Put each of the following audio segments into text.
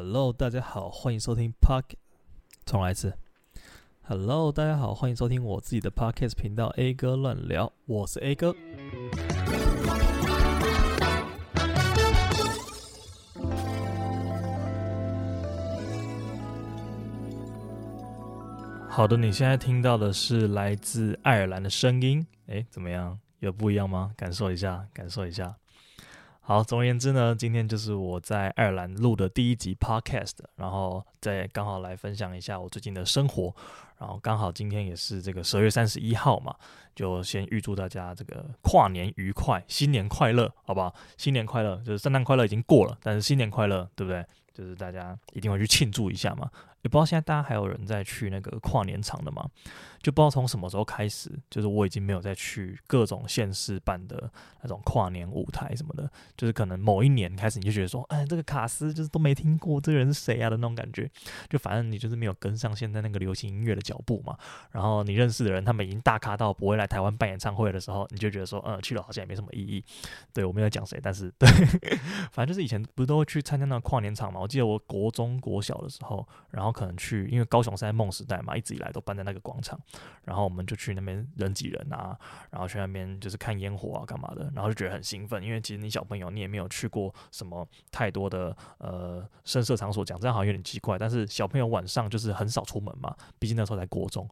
Hello，大家好，欢迎收听 Park。重来一次。Hello，大家好，欢迎收听我自己的 Podcast 频道 A 哥乱聊，我是 A 哥。好的，你现在听到的是来自爱尔兰的声音，哎，怎么样？有不一样吗？感受一下，感受一下。好，总而言之呢，今天就是我在爱尔兰录的第一集 podcast，然后再刚好来分享一下我最近的生活，然后刚好今天也是这个十二月三十一号嘛，就先预祝大家这个跨年愉快，新年快乐，好不好？新年快乐，就是圣诞快乐已经过了，但是新年快乐，对不对？就是大家一定会去庆祝一下嘛。也不知道现在大家还有人在去那个跨年场的吗？就不知道从什么时候开始，就是我已经没有再去各种县市办的那种跨年舞台什么的。就是可能某一年开始，你就觉得说，哎，这个卡斯就是都没听过，这个人是谁啊的那种感觉。就反正你就是没有跟上现在那个流行音乐的脚步嘛。然后你认识的人，他们已经大咖到不会来台湾办演唱会的时候，你就觉得说，嗯，去了好像也没什么意义。对，我没有讲谁，但是对，反正就是以前不是都会去参加那个跨年场嘛。我记得我国中国小的时候，然后可能去，因为高雄是在梦时代嘛，一直以来都办在那个广场。然后我们就去那边人挤人啊，然后去那边就是看烟火啊，干嘛的，然后就觉得很兴奋，因为其实你小朋友你也没有去过什么太多的呃声色场所，讲这样好像有点奇怪，但是小朋友晚上就是很少出门嘛，毕竟那时候在国中。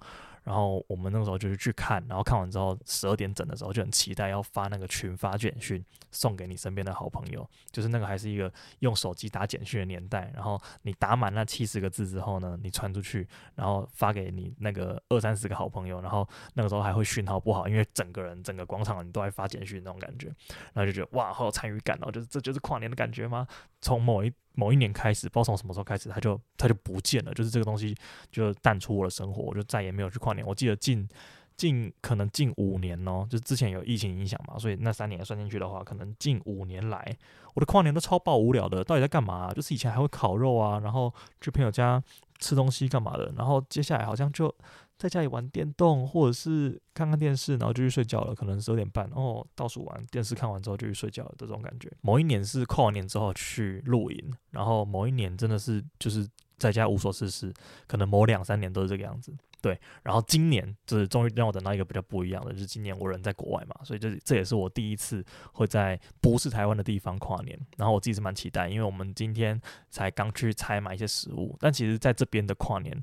然后我们那个时候就是去看，然后看完之后十二点整的时候就很期待要发那个群发简讯送给你身边的好朋友，就是那个还是一个用手机打简讯的年代。然后你打满那七十个字之后呢，你传出去，然后发给你那个二三十个好朋友，然后那个时候还会讯号不好，因为整个人整个广场你都在发简讯那种感觉，然后就觉得哇，好有参与感哦，就是这就是跨年的感觉吗？从某一某一年开始，不知道从什么时候开始，它就它就不见了，就是这个东西就淡出我的生活，我就再也没有去跨年。我记得近近可能近五年哦，就是之前有疫情影响嘛，所以那三年算进去的话，可能近五年来我的跨年都超爆无聊的，到底在干嘛？就是以前还会烤肉啊，然后去朋友家吃东西干嘛的，然后接下来好像就。在家里玩电动，或者是看看电视，然后就去睡觉了。可能十二点半哦，倒数完电视看完之后就去睡觉了这种感觉。某一年是跨完年之后去露营，然后某一年真的是就是在家无所事事，可能某两三年都是这个样子。对，然后今年就是终于让我等到一个比较不一样的，就是今年我人在国外嘛，所以这这也是我第一次会在不是台湾的地方跨年。然后我自己是蛮期待，因为我们今天才刚去采买一些食物，但其实在这边的跨年。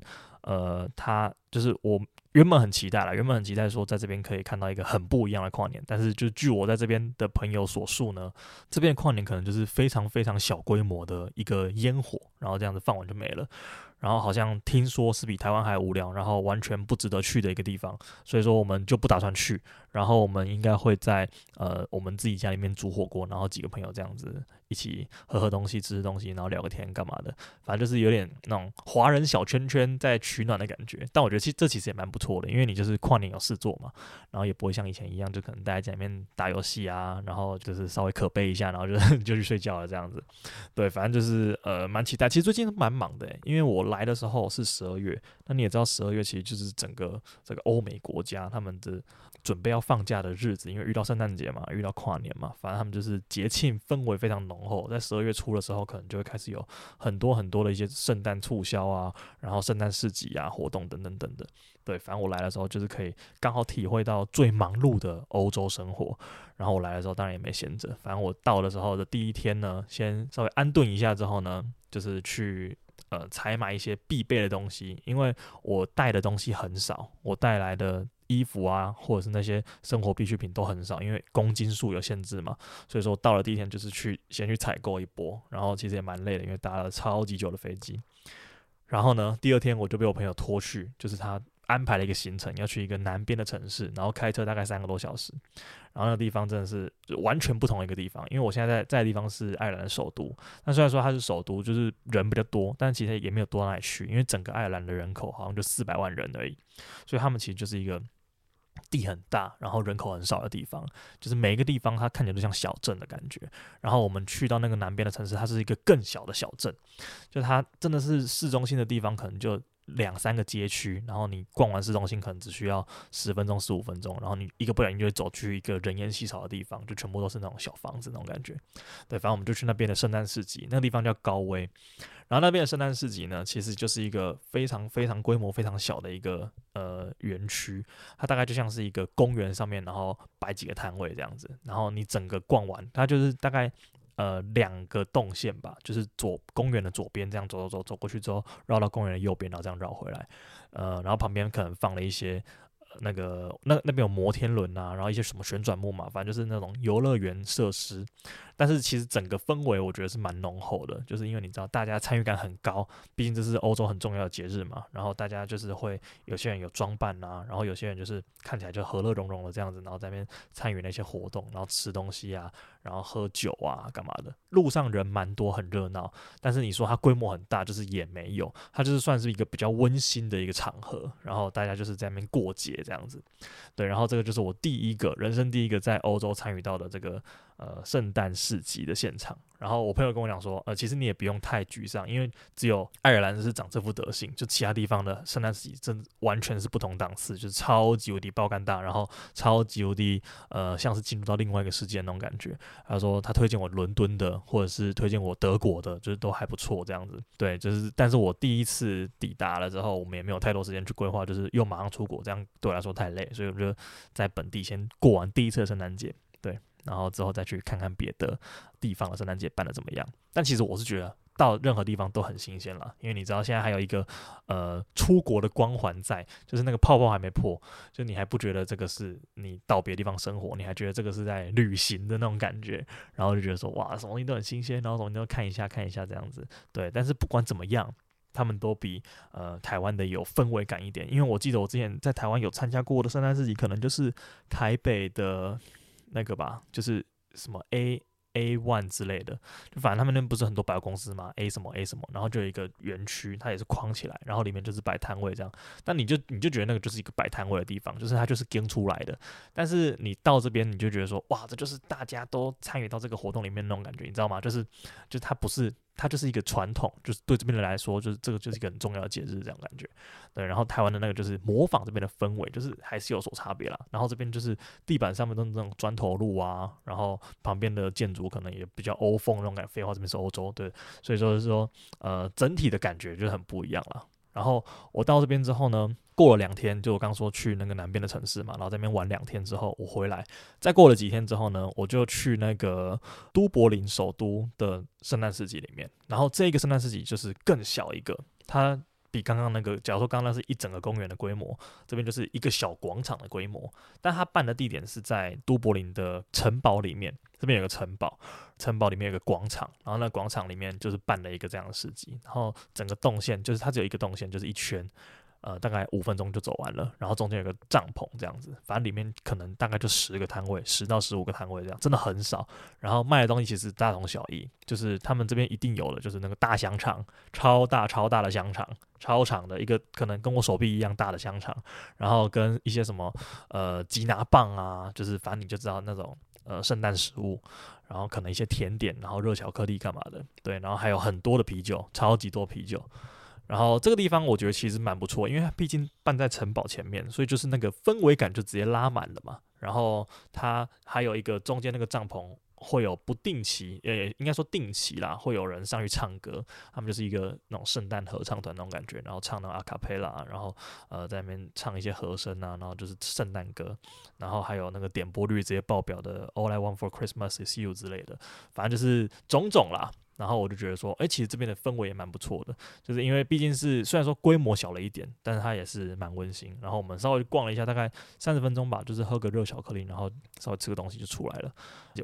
呃，他就是我原本很期待了，原本很期待说在这边可以看到一个很不一样的跨年，但是就据我在这边的朋友所述呢，这边的跨年可能就是非常非常小规模的一个烟火，然后这样子放完就没了。然后好像听说是比台湾还无聊，然后完全不值得去的一个地方，所以说我们就不打算去。然后我们应该会在呃我们自己家里面煮火锅，然后几个朋友这样子一起喝喝东西、吃吃东西，然后聊个天干嘛的，反正就是有点那种华人小圈圈在取暖的感觉。但我觉得其实这其实也蛮不错的，因为你就是跨年有事做嘛，然后也不会像以前一样就可能待在里面打游戏啊，然后就是稍微可悲一下，然后就 就去睡觉了这样子。对，反正就是呃蛮期待。其实最近蛮忙的，因为我来的时候是十二月，那你也知道十二月其实就是整个这个欧美国家他们的准备要放假的日子，因为遇到圣诞节嘛，遇到跨年嘛，反正他们就是节庆氛围非常浓厚。在十二月初的时候，可能就会开始有很多很多的一些圣诞促销啊，然后圣诞市集啊活动等等等等。对，反正我来的时候就是可以刚好体会到最忙碌的欧洲生活。然后我来的时候当然也没闲着，反正我到的时候的第一天呢，先稍微安顿一下之后呢，就是去。呃，采买一些必备的东西，因为我带的东西很少，我带来的衣服啊，或者是那些生活必需品都很少，因为公斤数有限制嘛，所以说到了第一天就是去先去采购一波，然后其实也蛮累的，因为搭了超级久的飞机，然后呢，第二天我就被我朋友拖去，就是他。安排了一个行程，要去一个南边的城市，然后开车大概三个多小时，然后那个地方真的是就完全不同的一个地方。因为我现在在在的地方是爱尔兰的首都，那虽然说它是首都，就是人比较多，但其实也没有多到哪里去，因为整个爱尔兰的人口好像就四百万人而已，所以他们其实就是一个地很大，然后人口很少的地方，就是每一个地方它看起来都像小镇的感觉。然后我们去到那个南边的城市，它是一个更小的小镇，就它真的是市中心的地方，可能就。两三个街区，然后你逛完市中心可能只需要十分钟、十五分钟，然后你一个不小心就会走去一个人烟稀少的地方，就全部都是那种小房子那种感觉。对，反正我们就去那边的圣诞市集，那个地方叫高威。然后那边的圣诞市集呢，其实就是一个非常非常规模非常小的一个呃园区，它大概就像是一个公园上面，然后摆几个摊位这样子，然后你整个逛完，它就是大概呃两个动线吧，就是左公园的左边这样走走走走过去之后，绕到公园的右边，然后这样绕回来，呃，然后旁边可能放了一些。那个那那边有摩天轮啊，然后一些什么旋转木马，反正就是那种游乐园设施。但是其实整个氛围我觉得是蛮浓厚的，就是因为你知道大家参与感很高，毕竟这是欧洲很重要的节日嘛。然后大家就是会有些人有装扮啊，然后有些人就是看起来就和乐融融的这样子，然后在那边参与那些活动，然后吃东西啊，然后喝酒啊，干嘛的。路上人蛮多，很热闹。但是你说它规模很大，就是也没有，它就是算是一个比较温馨的一个场合。然后大家就是在那边过节这样子，对。然后这个就是我第一个人生第一个在欧洲参与到的这个。呃，圣诞市集的现场，然后我朋友跟我讲说，呃，其实你也不用太沮丧，因为只有爱尔兰是长这副德行，就其他地方的圣诞市集真完全是不同档次，就是超级无敌爆肝大，然后超级无敌呃，像是进入到另外一个世界那种感觉。他说他推荐我伦敦的，或者是推荐我德国的，就是都还不错这样子。对，就是但是我第一次抵达了之后，我们也没有太多时间去规划，就是又马上出国，这样对我来说太累，所以我就在本地先过完第一次的圣诞节。然后之后再去看看别的地方的圣诞节办得怎么样。但其实我是觉得到任何地方都很新鲜了，因为你知道现在还有一个呃出国的光环在，就是那个泡泡还没破，就你还不觉得这个是你到别的地方生活，你还觉得这个是在旅行的那种感觉，然后就觉得说哇，什么东西都很新鲜，然后什么都看一下看一下这样子。对，但是不管怎么样，他们都比呃台湾的有氛围感一点，因为我记得我之前在台湾有参加过的圣诞市集，可能就是台北的。那个吧，就是什么 A A One 之类的，就反正他们那边不是很多百货公司嘛，A 什么 A 什么，然后就有一个园区，它也是框起来，然后里面就是摆摊位这样。但你就你就觉得那个就是一个摆摊位的地方，就是它就是跟出来的。但是你到这边，你就觉得说，哇，这就是大家都参与到这个活动里面那种感觉，你知道吗？就是，就它不是。它就是一个传统，就是对这边人来说，就是这个就是一个很重要的节日，这样感觉。对，然后台湾的那个就是模仿这边的氛围，就是还是有所差别啦。然后这边就是地板上面都是那种砖头路啊，然后旁边的建筑可能也比较欧风那种感觉。废话，这边是欧洲，对，所以说是说，呃，整体的感觉就很不一样了。然后我到这边之后呢，过了两天，就我刚说去那个南边的城市嘛，然后在那边玩两天之后，我回来，再过了几天之后呢，我就去那个都柏林首都的圣诞市集里面。然后这个圣诞市集就是更小一个，它比刚刚那个，假如说刚刚那是一整个公园的规模，这边就是一个小广场的规模。但它办的地点是在都柏林的城堡里面，这边有个城堡。城堡里面有个广场，然后那广场里面就是办了一个这样的市集，然后整个动线就是它只有一个动线，就是一圈，呃，大概五分钟就走完了，然后中间有个帐篷这样子，反正里面可能大概就十个摊位，十到十五个摊位这样，真的很少。然后卖的东西其实大同小异，就是他们这边一定有的，就是那个大香肠，超大超大的香肠，超长的一个，可能跟我手臂一样大的香肠，然后跟一些什么呃吉拿棒啊，就是反正你就知道那种呃圣诞食物。然后可能一些甜点，然后热巧克力干嘛的，对，然后还有很多的啤酒，超级多啤酒。然后这个地方我觉得其实蛮不错，因为它毕竟办在城堡前面，所以就是那个氛围感就直接拉满了嘛。然后它还有一个中间那个帐篷。会有不定期，呃，应该说定期啦，会有人上去唱歌。他们就是一个那种圣诞合唱团那种感觉，然后唱那种阿卡贝拉，然后呃在那边唱一些和声啊，然后就是圣诞歌，然后还有那个点播率直接爆表的 All I Want for Christmas is You 之类的，反正就是种种啦。然后我就觉得说，哎，其实这边的氛围也蛮不错的，就是因为毕竟是虽然说规模小了一点，但是它也是蛮温馨。然后我们稍微逛了一下，大概三十分钟吧，就是喝个热巧克力，然后稍微吃个东西就出来了。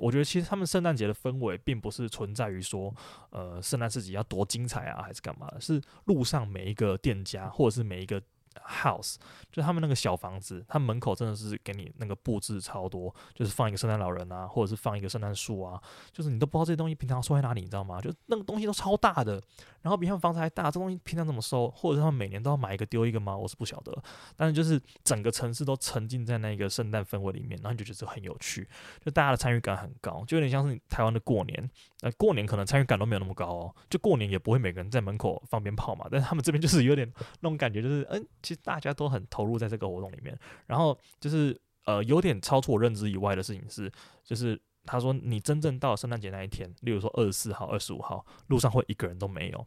我觉得其实他们圣诞节的氛围并不是存在于说，呃，圣诞市集要多精彩啊，还是干嘛的，是路上每一个店家或者是每一个。House 就他们那个小房子，他门口真的是给你那个布置超多，就是放一个圣诞老人啊，或者是放一个圣诞树啊，就是你都不知道这些东西平常收在哪里，你知道吗？就那个东西都超大的，然后比他们房子还大，这东西平常怎么收？或者是他们每年都要买一个丢一个吗？我是不晓得。但是就是整个城市都沉浸在那个圣诞氛围里面，然后你就觉得很有趣，就大家的参与感很高，就有点像是台湾的过年。呃，过年可能参与感都没有那么高哦，就过年也不会每个人在门口放鞭炮嘛，但是他们这边就是有点那种感觉，就是嗯。其实大家都很投入在这个活动里面，然后就是呃有点超出我认知以外的事情是，就是他说你真正到圣诞节那一天，例如说二十四号、二十五号，路上会一个人都没有，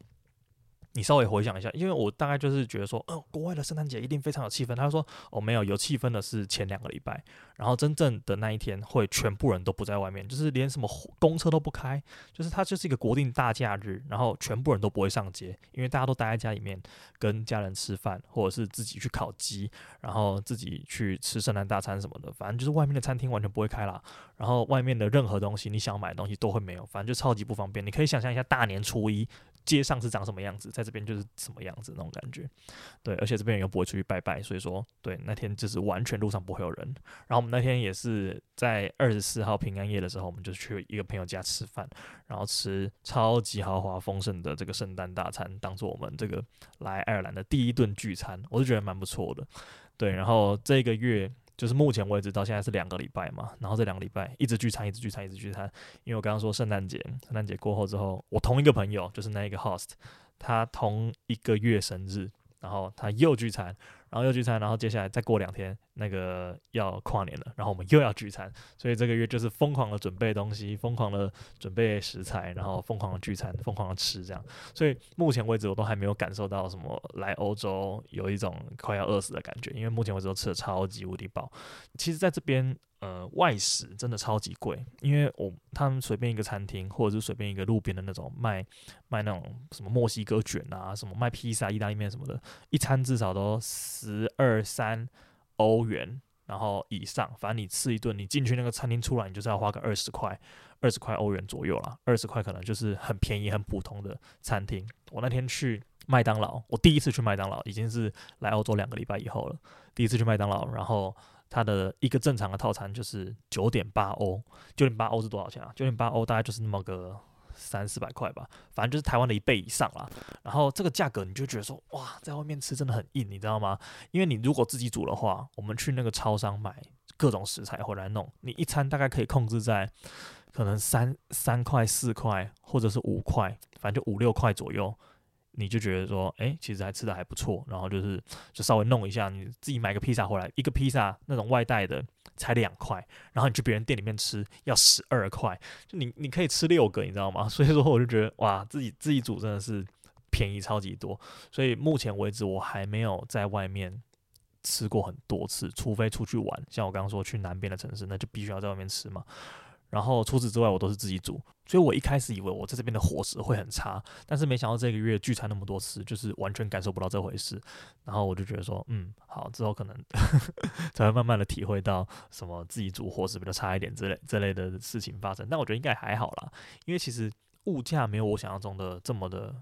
你稍微回想一下，因为我大概就是觉得说，哦，国外的圣诞节一定非常有气氛。他说，哦，没有，有气氛的是前两个礼拜，然后真正的那一天会全部人都不在外面，就是连什么公车都不开，就是它就是一个国定大假日，然后全部人都不会上街，因为大家都待在家里面跟家人吃饭，或者是自己去烤鸡，然后自己去吃圣诞大餐什么的，反正就是外面的餐厅完全不会开啦，然后外面的任何东西你想买的东西都会没有，反正就超级不方便。你可以想象一下大年初一。街上是长什么样子，在这边就是什么样子那种感觉，对，而且这边人又不会出去拜拜，所以说，对，那天就是完全路上不会有人。然后我们那天也是在二十四号平安夜的时候，我们就去一个朋友家吃饭，然后吃超级豪华丰盛的这个圣诞大餐，当做我们这个来爱尔兰的第一顿聚餐，我就觉得蛮不错的。对，然后这个月。就是目前为止到现在是两个礼拜嘛，然后这两个礼拜一直聚餐，一直聚餐，一直聚餐。因为我刚刚说圣诞节，圣诞节过后之后，我同一个朋友就是那一个 host，他同一个月生日，然后他又聚餐。然后又聚餐，然后接下来再过两天，那个要跨年了，然后我们又要聚餐，所以这个月就是疯狂的准备东西，疯狂的准备食材，然后疯狂的聚餐，疯狂的吃这样。所以目前为止我都还没有感受到什么来欧洲有一种快要饿死的感觉，因为目前为止都吃的超级无敌饱。其实在这边。呃，外食真的超级贵，因为我他们随便一个餐厅，或者是随便一个路边的那种卖卖那种什么墨西哥卷啊，什么卖披萨、意大利面什么的，一餐至少都十二三欧元，然后以上。反正你吃一顿，你进去那个餐厅出来，你就是要花个二十块，二十块欧元左右啦。二十块可能就是很便宜、很普通的餐厅。我那天去麦当劳，我第一次去麦当劳，已经是来欧洲两个礼拜以后了。第一次去麦当劳，然后。它的一个正常的套餐就是九点八欧，九点八欧是多少钱啊？九点八欧大概就是那么个三四百块吧，反正就是台湾的一倍以上啦。然后这个价格你就觉得说，哇，在外面吃真的很硬，你知道吗？因为你如果自己煮的话，我们去那个超商买各种食材回来弄，你一餐大概可以控制在可能三三块、四块，或者是五块，反正就五六块左右。你就觉得说，哎、其实还吃的还不错，然后就是就稍微弄一下，你自己买个披萨回来，一个披萨那种外带的才两块，然后你去别人店里面吃要十二块，就你你可以吃六个，你知道吗？所以说我就觉得哇，自己自己煮真的是便宜超级多，所以目前为止我还没有在外面吃过很多次，除非出去玩，像我刚刚说去南边的城市，那就必须要在外面吃嘛。然后除此之外，我都是自己煮，所以我一开始以为我在这边的伙食会很差，但是没想到这个月聚餐那么多次，就是完全感受不到这回事。然后我就觉得说，嗯，好，之后可能 才会慢慢的体会到什么自己煮伙食比较差一点之类之类的事情发生。但我觉得应该还好啦，因为其实物价没有我想象中的这么的。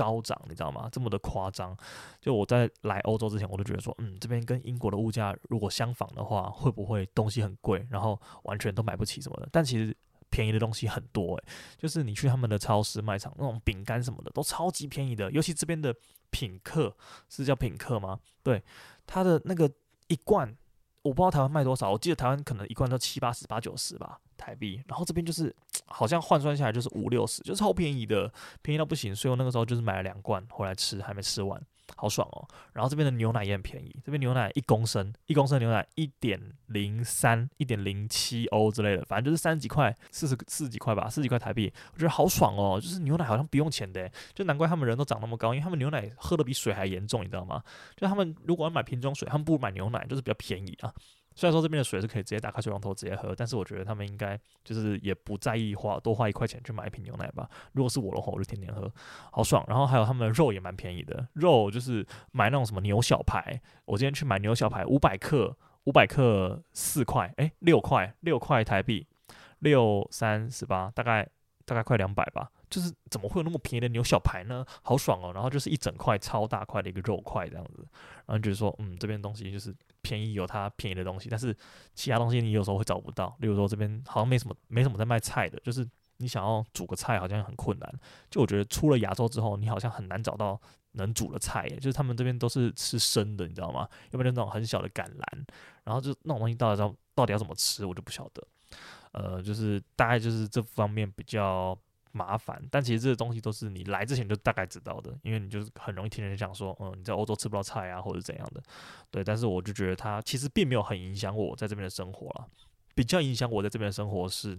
高涨，你知道吗？这么的夸张。就我在来欧洲之前，我都觉得说，嗯，这边跟英国的物价如果相仿的话，会不会东西很贵，然后完全都买不起什么的？但其实便宜的东西很多，诶，就是你去他们的超市卖场，那种饼干什么的都超级便宜的。尤其这边的品客是叫品客吗？对，它的那个一罐，我不知道台湾卖多少，我记得台湾可能一罐都七八十、八九十吧。台币，然后这边就是 好像换算下来就是五六十，就是超便宜的，便宜到不行。所以我那个时候就是买了两罐回来吃，还没吃完，好爽哦。然后这边的牛奶也很便宜，这边牛奶一公升，一公升牛奶一点零三、一点零七欧之类的，反正就是三十几块、四十四十几块吧，四十几块台币，我觉得好爽哦。就是牛奶好像不用钱的，就难怪他们人都长那么高，因为他们牛奶喝的比水还严重，你知道吗？就他们如果要买瓶装水，他们不如买牛奶，就是比较便宜啊。虽然说这边的水是可以直接打开水龙头直接喝，但是我觉得他们应该就是也不在意花多花一块钱去买一瓶牛奶吧。如果是我的话，我就天天喝，好爽。然后还有他们的肉也蛮便宜的，肉就是买那种什么牛小排，我今天去买牛小排，五百克，五百克四块，诶，六块，六块台币，六三十八，大概大概快两百吧。就是怎么会有那么便宜的牛小排呢？好爽哦！然后就是一整块超大块的一个肉块这样子，然后就是说，嗯，这边东西就是便宜有它便宜的东西，但是其他东西你有时候会找不到。例如说这边好像没什么没什么在卖菜的，就是你想要煮个菜好像很困难。就我觉得出了亚洲之后，你好像很难找到能煮的菜，就是他们这边都是吃生的，你知道吗？要不然就那种很小的橄榄，然后就那种东西到底要到底要怎么吃，我就不晓得。呃，就是大概就是这方面比较。麻烦，但其实这些东西都是你来之前就大概知道的，因为你就是很容易听人讲说，嗯，你在欧洲吃不到菜啊，或者怎样的，对。但是我就觉得它其实并没有很影响我在这边的生活了，比较影响我在这边的生活是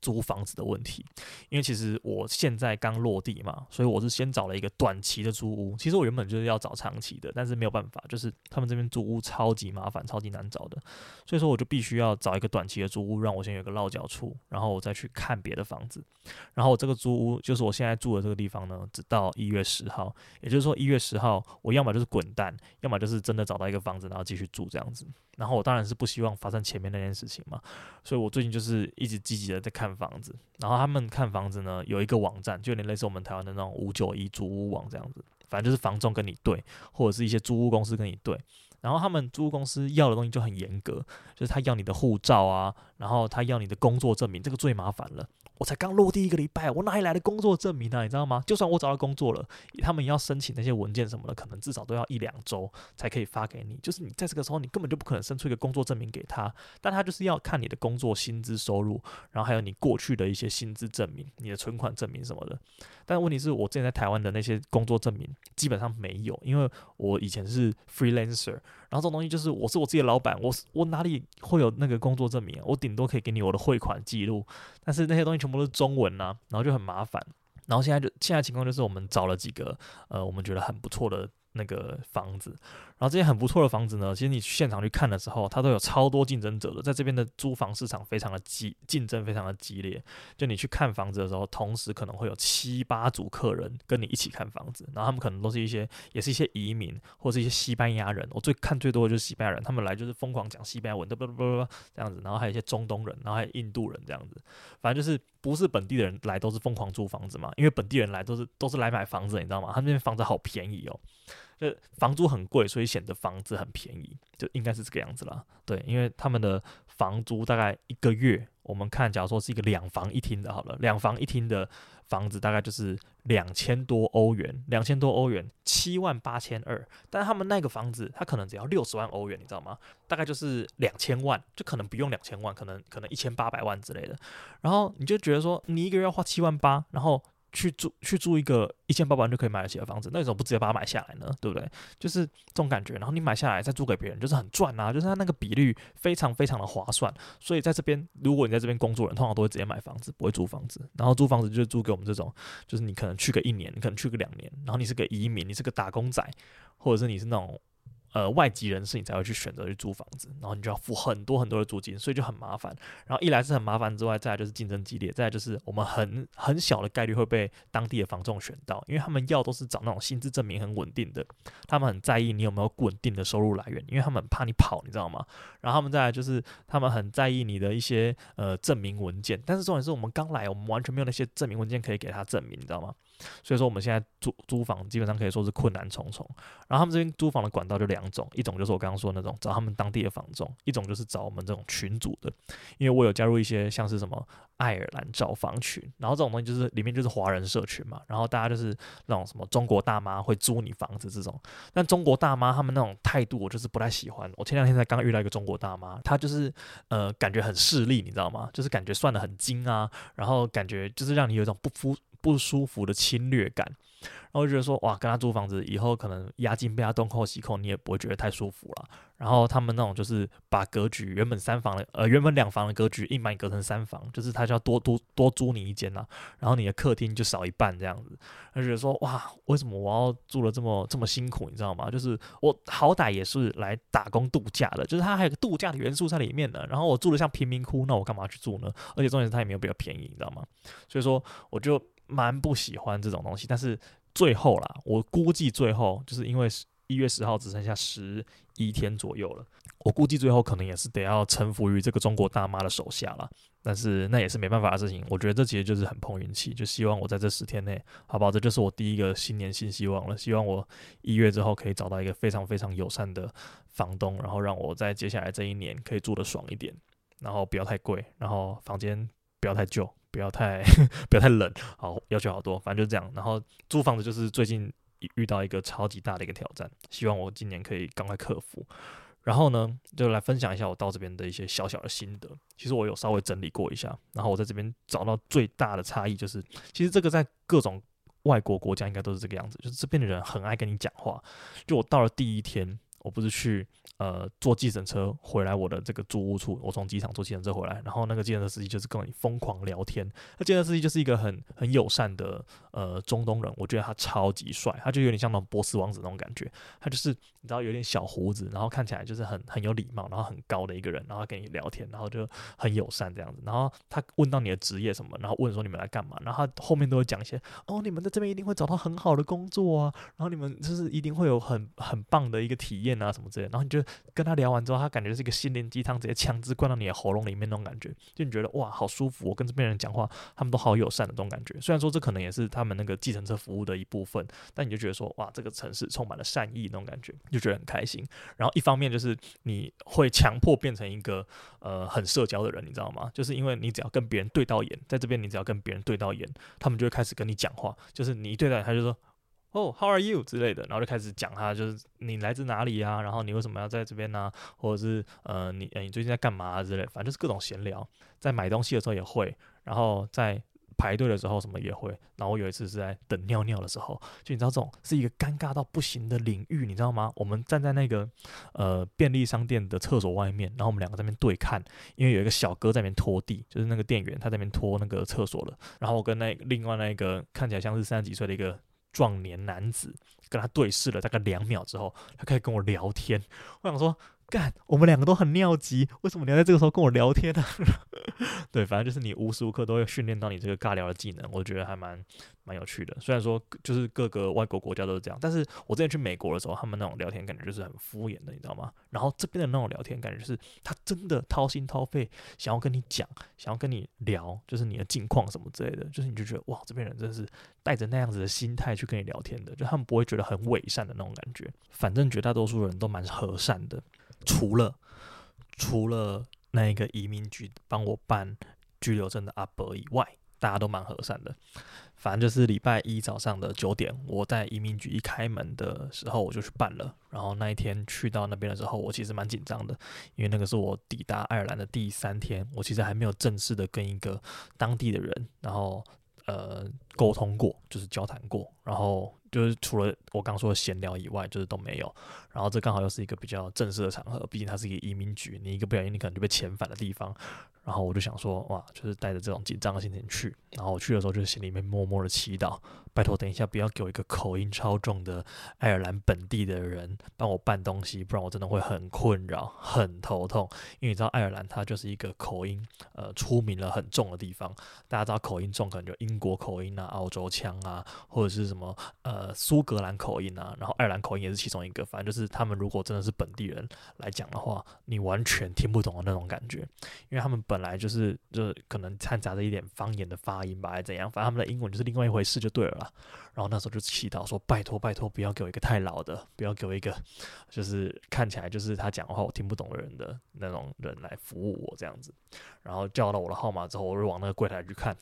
租房子的问题，因为其实我现在刚落地嘛，所以我是先找了一个短期的租屋。其实我原本就是要找长期的，但是没有办法，就是他们这边租屋超级麻烦，超级难找的，所以说我就必须要找一个短期的租屋，让我先有个落脚处，然后我再去看别的房子。然后我这个租屋就是我现在住的这个地方呢，直到一月十号，也就是说一月十号我要么就是滚蛋，要么就是真的找到一个房子，然后继续住这样子。然后我当然是不希望发生前面那件事情嘛，所以我最近就是一直积极的在看房子。然后他们看房子呢，有一个网站，就有点类似我们台湾的那种五九一租屋网这样子，反正就是房东跟你对，或者是一些租屋公司跟你对。然后他们租屋公司要的东西就很严格，就是他要你的护照啊，然后他要你的工作证明，这个最麻烦了。我才刚落地一个礼拜，我哪里来的工作证明呢？你知道吗？就算我找到工作了，他们也要申请那些文件什么的，可能至少都要一两周才可以发给你。就是你在这个时候，你根本就不可能生出一个工作证明给他，但他就是要看你的工作薪资收入，然后还有你过去的一些薪资证明、你的存款证明什么的。但问题是我之前在台湾的那些工作证明基本上没有，因为我以前是 freelancer。然后这种东西就是我是我自己的老板，我我哪里会有那个工作证明？我顶多可以给你我的汇款记录，但是那些东西全部都是中文呐，然后就很麻烦。然后现在就现在情况就是我们找了几个呃，我们觉得很不错的。那个房子，然后这些很不错的房子呢，其实你去现场去看的时候，它都有超多竞争者的，在这边的租房市场非常的激，竞争非常的激烈。就你去看房子的时候，同时可能会有七八组客人跟你一起看房子，然后他们可能都是一些，也是一些移民或是一些西班牙人。我最看最多的就是西班牙人，他们来就是疯狂讲西班牙文，嘚啵嘚啵啵这样子，然后还有一些中东人，然后还有印度人这样子，反正就是不是本地的人来都是疯狂租房子嘛，因为本地人来都是都是来买房子，你知道吗？他们那边房子好便宜哦。就房租很贵，所以显得房子很便宜，就应该是这个样子啦。对，因为他们的房租大概一个月，我们看，假如说是一个两房一厅的，好了，两房一厅的房子大概就是两千多欧元，两千多欧元，七万八千二。但他们那个房子，它可能只要六十万欧元，你知道吗？大概就是两千万，就可能不用两千万，可能可能一千八百万之类的。然后你就觉得说，你一个月要花七万八，然后。去住去住一个一千八百万就可以买得起的房子，那你怎么不直接把它买下来呢？对不对？就是这种感觉。然后你买下来再租给别人，就是很赚啊！就是它那个比率非常非常的划算。所以在这边，如果你在这边工作人，通常都会直接买房子，不会租房子。然后租房子就是租给我们这种，就是你可能去个一年，你可能去个两年，然后你是个移民，你是个打工仔，或者是你是那种。呃，外籍人士你才会去选择去租房子，然后你就要付很多很多的租金，所以就很麻烦。然后一来是很麻烦之外，再来就是竞争激烈，再来就是我们很很小的概率会被当地的房仲选到，因为他们要都是找那种薪资证明很稳定的，他们很在意你有没有稳定的收入来源，因为他们怕你跑，你知道吗？然后他们再来就是他们很在意你的一些呃证明文件，但是重点是我们刚来，我们完全没有那些证明文件可以给他证明，你知道吗？所以说我们现在租租房基本上可以说是困难重重。然后他们这边租房的管道就两种，一种就是我刚刚说的那种找他们当地的房仲，一种就是找我们这种群组的。因为我有加入一些像是什么爱尔兰找房群，然后这种东西就是里面就是华人社群嘛，然后大家就是那种什么中国大妈会租你房子这种。但中国大妈他们那种态度我就是不太喜欢。我前两天才刚遇到一个中国大妈，她就是呃感觉很势利，你知道吗？就是感觉算得很精啊，然后感觉就是让你有一种不服。不舒服的侵略感，然后就觉得说哇，跟他租房子以后可能押金被他东扣西扣，你也不会觉得太舒服了。然后他们那种就是把格局原本三房的呃原本两房的格局硬把你隔成三房，就是他就要多多多租你一间呐，然后你的客厅就少一半这样子。就觉得说哇，为什么我要住的这么这么辛苦？你知道吗？就是我好歹也是来打工度假的，就是他还有个度假的元素在里面呢。然后我住的像贫民窟，那我干嘛去住呢？而且重点是他也没有比较便宜，你知道吗？所以说我就。蛮不喜欢这种东西，但是最后啦，我估计最后就是因为一月十号只剩下十一天左右了，我估计最后可能也是得要臣服于这个中国大妈的手下了。但是那也是没办法的事情，我觉得这其实就是很碰运气，就希望我在这十天内，好不好？这就是我第一个新年新希望了，希望我一月之后可以找到一个非常非常友善的房东，然后让我在接下来这一年可以住得爽一点，然后不要太贵，然后房间不要太旧。不要太 不要太冷，好，要求好多，反正就这样。然后租房子就是最近遇到一个超级大的一个挑战，希望我今年可以赶快克服。然后呢，就来分享一下我到这边的一些小小的心得。其实我有稍微整理过一下，然后我在这边找到最大的差异就是，其实这个在各种外国国家应该都是这个样子，就是这边的人很爱跟你讲话。就我到了第一天。我不是去呃坐计程车回来我的这个租屋处，我从机场坐计程车回来，然后那个计程车司机就是跟你疯狂聊天。那计程车司机就是一个很很友善的呃中东人，我觉得他超级帅，他就有点像那种波斯王子那种感觉。他就是你知道有点小胡子，然后看起来就是很很有礼貌，然后很高的一个人，然后跟你聊天，然后就很友善这样子。然后他问到你的职业什么，然后问说你们来干嘛，然后他后面都会讲一些哦，你们在这边一定会找到很好的工作啊，然后你们就是一定会有很很棒的一个体验啊什么之类。然后你就跟他聊完之后，他感觉是一个心灵鸡汤，直接强制灌到你的喉咙里面那种感觉，就你觉得哇好舒服，我跟这边人讲话，他们都好友善的这种感觉。虽然说这可能也是他们那个计程车服务的一部分，但你就觉得说哇这个城市充满了善意那种感觉，就觉得很开心。然后一方面就是你会强迫变成一个呃很社交的人，你知道吗？就是因为你只要跟别人对到眼，在这边你只要跟别人对到眼，他们就会开始跟你讲话。就是你一对到眼，他就说。哦、，How are you 之类的，然后就开始讲他就是你来自哪里啊，然后你为什么要在这边呢、或者是呃你呃你最近在干嘛之类，反正就是各种闲聊。在买东西的时候也会，然后在排队的时候什么也会。然后我有一次是在等尿尿的时候，就你知道这种是一个尴尬到不行的领域，你知道吗？我们站在那个呃便利商店的厕所外面，然后我们两个在那边对看，因为有一个小哥在那边拖地，就是那个店员他在那边拖那个厕所了。然后我跟那另外那个看起来像是三十几岁的一个。壮年男子跟他对视了大概两秒之后，他开始跟我聊天。我想说，干，我们两个都很尿急，为什么你要在这个时候跟我聊天呢？对，反正就是你无时无刻都会训练到你这个尬聊的技能，我觉得还蛮蛮有趣的。虽然说就是各个外国国家都是这样，但是我之前去美国的时候，他们那种聊天感觉就是很敷衍的，你知道吗？然后这边的那种聊天感觉就是他真的掏心掏肺想要跟你讲，想要跟你聊，就是你的近况什么之类的，就是你就觉得哇，这边人真的是带着那样子的心态去跟你聊天的，就他们不会觉得很伪善的那种感觉。反正绝大多数人都蛮和善的。除了除了那一个移民局帮我办居留证的阿伯以外，大家都蛮和善的。反正就是礼拜一早上的九点，我在移民局一开门的时候，我就去办了。然后那一天去到那边的时候，我其实蛮紧张的，因为那个是我抵达爱尔兰的第三天，我其实还没有正式的跟一个当地的人，然后呃沟通过，就是交谈过，然后。就是除了我刚说的闲聊以外，就是都没有。然后这刚好又是一个比较正式的场合，毕竟它是一个移民局，你一个不小心，你可能就被遣返的地方。然后我就想说，哇，就是带着这种紧张的心情去。然后我去的时候，就是心里面默默的祈祷。拜托，等一下不要给我一个口音超重的爱尔兰本地的人帮我办东西，不然我真的会很困扰、很头痛。因为你知道，爱尔兰它就是一个口音呃出名了很重的地方。大家知道口音重，可能就英国口音啊、澳洲腔啊，或者是什么呃苏格兰口音啊，然后爱尔兰口音也是其中一个。反正就是他们如果真的是本地人来讲的话，你完全听不懂的那种感觉，因为他们本来就是就可能掺杂着一点方言的发音吧，还怎样？反正他们的英文就是另外一回事，就对了。然后那时候就祈祷说：“拜托，拜托，不要给我一个太老的，不要给我一个就是看起来就是他讲的话我听不懂的人的那种人来服务我这样子。”然后叫到我的号码之后，我就往那个柜台去看，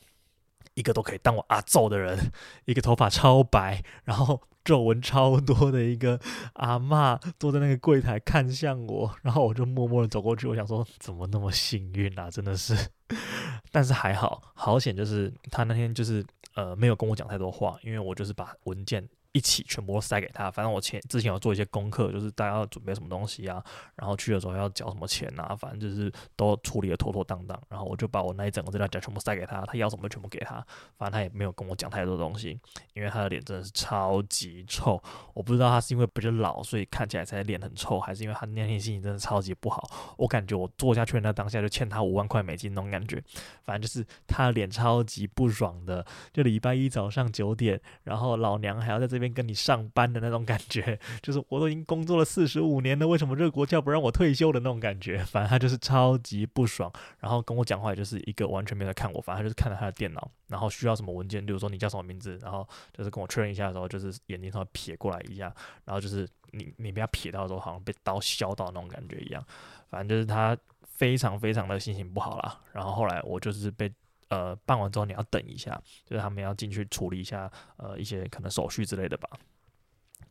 一个都可以当我阿揍的人，一个头发超白，然后皱纹超多的一个阿嬷坐在那个柜台看向我，然后我就默默的走过去，我想说怎么那么幸运啊，真的是。但是还好，好险就是他那天就是。呃，没有跟我讲太多话，因为我就是把文件。一起全部都塞给他，反正我前之前有做一些功课，就是大家要准备什么东西啊，然后去的时候要缴什么钱啊，反正就是都处理得妥妥当当。然后我就把我那一整个资料夹全部塞给他，他要什么全部给他。反正他也没有跟我讲太多东西，因为他的脸真的是超级臭。我不知道他是因为比较老，所以看起来才脸很臭，还是因为他那天心情真的超级不好。我感觉我做下去那当下就欠他五万块美金那种感觉。反正就是他的脸超级不爽的，就礼拜一早上九点，然后老娘还要在这。边跟你上班的那种感觉，就是我都已经工作了四十五年了，为什么这个国家不让我退休的那种感觉？反正他就是超级不爽，然后跟我讲话也就是一个完全没在看我，反正他就是看着他的电脑，然后需要什么文件，比如说你叫什么名字，然后就是跟我确认一下的时候，就是眼睛稍微瞥过来一下，然后就是你你被他瞥到的时候，好像被刀削到那种感觉一样，反正就是他非常非常的心情不好啦。然后后来我就是被。呃，办完之后你要等一下，就是他们要进去处理一下，呃，一些可能手续之类的吧。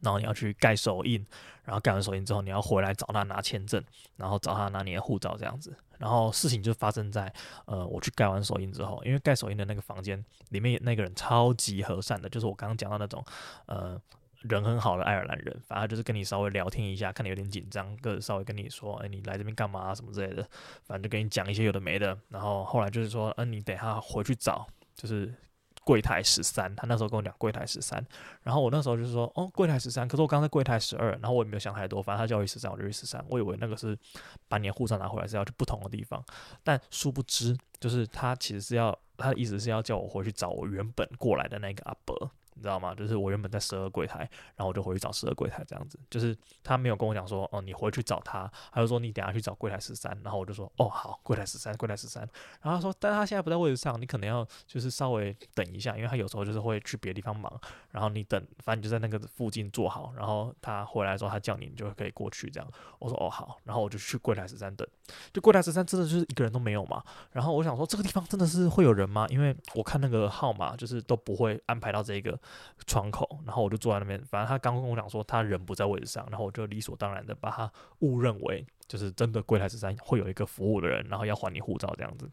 然后你要去盖手印，然后盖完手印之后，你要回来找他拿签证，然后找他拿你的护照这样子。然后事情就发生在，呃，我去盖完手印之后，因为盖手印的那个房间里面那个人超级和善的，就是我刚刚讲到那种，呃。人很好的爱尔兰人，反正就是跟你稍微聊天一下，看你有点紧张，个稍微跟你说，哎，你来这边干嘛啊，什么之类的，反正就跟你讲一些有的没的。然后后来就是说，嗯，你等下回去找，就是。柜台十三，他那时候跟我讲柜台十三，然后我那时候就是说，哦，柜台十三，可是我刚在柜台十二，然后我也没有想太多，反正他叫我去十三，我就去十三，我以为那个是把你的护照拿回来是要去不同的地方，但殊不知，就是他其实是要，他的意思是要叫我回去找我原本过来的那个阿伯。你知道吗？就是我原本在十二柜台，然后我就回去找十二柜台这样子。就是他没有跟我讲说，哦，你回去找他，他就说你等下去找柜台十三。然后我就说，哦，好，柜台十三，柜台十三。然后他说，但他现在不在位置上，你可能要就是稍微等一下，因为他有时候就是会去别的地方忙。然后你等，反正你就在那个附近坐好。然后他回来的时候，他叫你，你就可以过去这样。我说，哦，好。然后我就去柜台十三等。就柜台十三真的就是一个人都没有嘛。然后我想说，这个地方真的是会有人吗？因为我看那个号码就是都不会安排到这个窗口。然后我就坐在那边，反正他刚跟我讲说他人不在位置上，然后我就理所当然的把他误认为就是真的柜台十三会有一个服务的人，然后要还你护照这样子。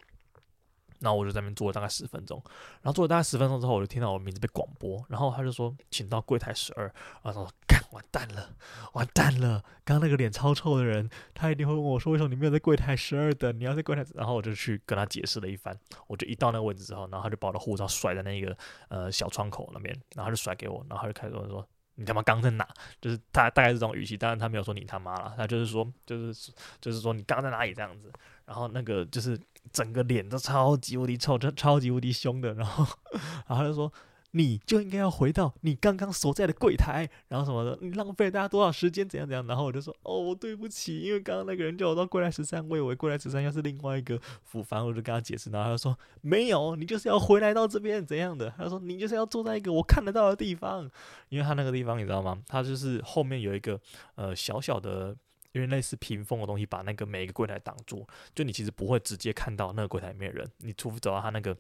然后我就在那边坐了大概十分钟，然后坐了大概十分钟之后，我就听到我名字被广播，然后他就说请到柜台十二，然后说干完蛋了，完蛋了，刚刚那个脸超臭的人，他一定会问我说为什么你没有在柜台十二等，你要在柜台，然后我就去跟他解释了一番，我就一到那个位置之后，然后他就把我的护照甩在那个呃小窗口那边，然后他就甩给我，然后他就开始问说。你他妈刚在哪？就是他大概是这种语气，当然他没有说你他妈了，他就是说，就是就是说你刚在哪里这样子。然后那个就是整个脸都超级无敌臭，就超级无敌凶的。然后，然后他就说。你就应该要回到你刚刚所在的柜台，然后什么的，你浪费大家多少时间，怎样怎样。然后我就说，哦，对不起，因为刚刚那个人叫我到柜台十三，我以为柜台十三要是另外一个府，房我就跟他解释，然后他就说，没有，你就是要回来到这边怎样的。他说，你就是要坐在一个我看得到的地方，因为他那个地方你知道吗？他就是后面有一个呃小小的，因为类似屏风的东西，把那个每一个柜台挡住，就你其实不会直接看到那个柜台里面的人，你除非走到他那个。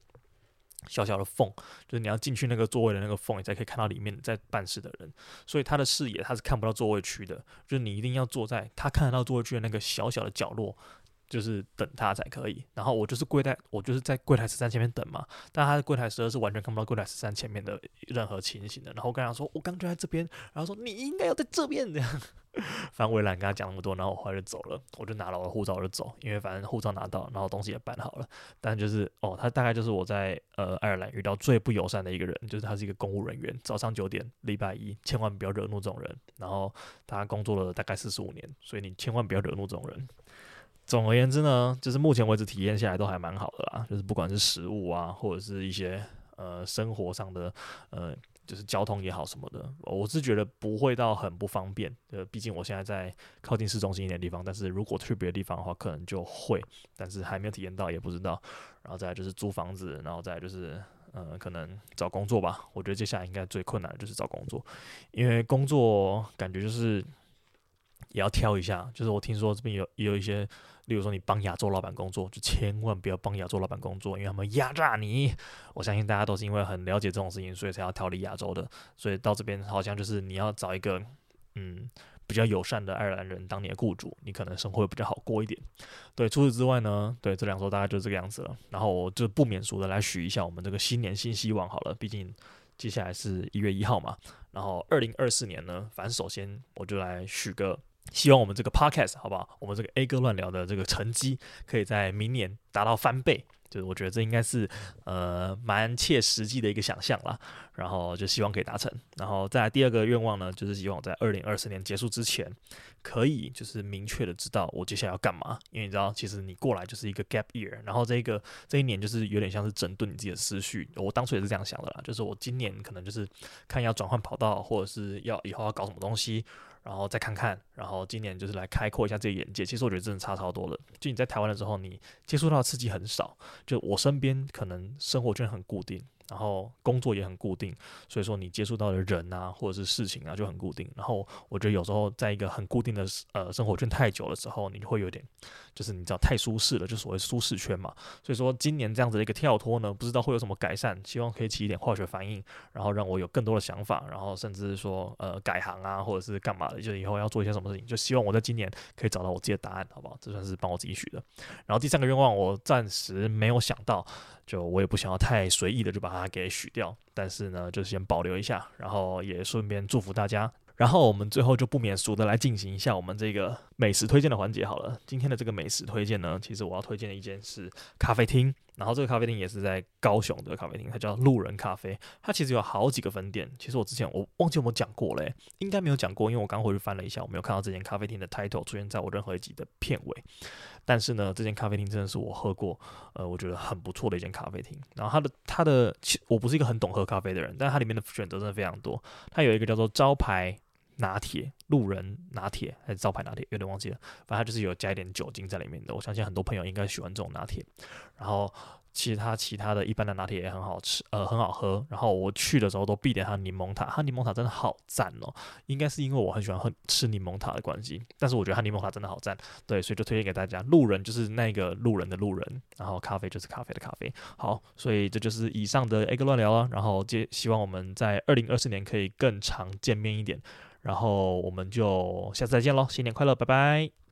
小小的缝，就是你要进去那个座位的那个缝，你才可以看到里面在办事的人。所以他的视野他是看不到座位区的，就是你一定要坐在他看得到座位区的那个小小的角落，就是等他才可以。然后我就是柜台，我就是在柜台十三前面等嘛。但他的柜台十二是完全看不到柜台十三前面的任何情形的。然后我跟他说，我刚就在这边，然后说你应该要在这边 这样。反正我也懒跟他讲那么多，然后我后来就走了，我就拿了我的护照我就走，因为反正护照拿到，然后东西也办好了。但就是哦，他大概就是我在呃爱尔兰遇到最不友善的一个人，就是他是一个公务人员，早上九点，礼拜一，千万不要惹怒这种人。然后他工作了大概四十五年，所以你千万不要惹怒这种人。总而言之呢，就是目前为止体验下来都还蛮好的啦，就是不管是食物啊，或者是一些呃生活上的呃。就是交通也好什么的，我是觉得不会到很不方便。呃，毕竟我现在在靠近市中心一点地方，但是如果去别的地方的话，可能就会，但是还没有体验到，也不知道。然后再就是租房子，然后再就是，呃，可能找工作吧。我觉得接下来应该最困难的就是找工作，因为工作感觉就是也要挑一下。就是我听说这边有也有一些。例如说，你帮亚洲老板工作，就千万不要帮亚洲老板工作，因为他们压榨你。我相信大家都是因为很了解这种事情，所以才要逃离亚洲的。所以到这边好像就是你要找一个嗯比较友善的爱尔兰人当你的雇主，你可能生活会比较好过一点。对，除此之外呢，对这两周大概就这个样子了。然后我就不免俗的来许一下我们这个新年新希望好了，毕竟接下来是一月一号嘛。然后二零二四年呢，反正首先我就来许个。希望我们这个 podcast 好不好？我们这个 A 哥乱聊的这个成绩，可以在明年达到翻倍。就是我觉得这应该是呃蛮切实际的一个想象啦，然后就希望可以达成。然后再来第二个愿望呢，就是希望在二零二四年结束之前，可以就是明确的知道我接下来要干嘛。因为你知道，其实你过来就是一个 gap year，然后这个这一年就是有点像是整顿你自己的思绪。我当初也是这样想的啦，就是我今年可能就是看要转换跑道，或者是要以后要搞什么东西。然后再看看，然后今年就是来开阔一下自己眼界。其实我觉得真的差超多了。就你在台湾的时候，你接触到的刺激很少。就我身边可能生活圈很固定。然后工作也很固定，所以说你接触到的人啊，或者是事情啊，就很固定。然后我觉得有时候在一个很固定的呃生活圈太久的时候，你会有点，就是你知道太舒适了，就所谓舒适圈嘛。所以说今年这样子的一个跳脱呢，不知道会有什么改善，希望可以起一点化学反应，然后让我有更多的想法，然后甚至说呃改行啊，或者是干嘛的，就以后要做一些什么事情，就希望我在今年可以找到我自己的答案，好不好？这算是帮我自己许的。然后第三个愿望，我暂时没有想到。就我也不想要太随意的就把它给许掉，但是呢，就先保留一下，然后也顺便祝福大家。然后我们最后就不免俗的来进行一下我们这个美食推荐的环节好了。今天的这个美食推荐呢，其实我要推荐的一间是咖啡厅，然后这个咖啡厅也是在高雄的咖啡厅，它叫路人咖啡。它其实有好几个分店，其实我之前我忘记有没有讲过嘞，应该没有讲过，因为我刚回去翻了一下，我没有看到这间咖啡厅的 title 出现在我任何一集的片尾。但是呢，这间咖啡厅真的是我喝过，呃，我觉得很不错的一间咖啡厅。然后它的它的，其我不是一个很懂喝咖啡的人，但它里面的选择真的非常多。它有一个叫做招牌。拿铁，路人拿铁还是招牌拿铁，有点忘记了。反正它就是有加一点酒精在里面的。我相信很多朋友应该喜欢这种拿铁。然后其他其他的一般的拿铁也很好吃，呃，很好喝。然后我去的时候都必点它柠檬塔，它柠檬塔真的好赞哦。应该是因为我很喜欢喝吃柠檬塔的关系，但是我觉得它柠檬塔真的好赞，对，所以就推荐给大家。路人就是那个路人的路人，然后咖啡就是咖啡的咖啡。好，所以这就是以上的 A 哥乱聊了。然后接希望我们在二零二四年可以更常见面一点。然后我们就下次再见喽，新年快乐，拜拜。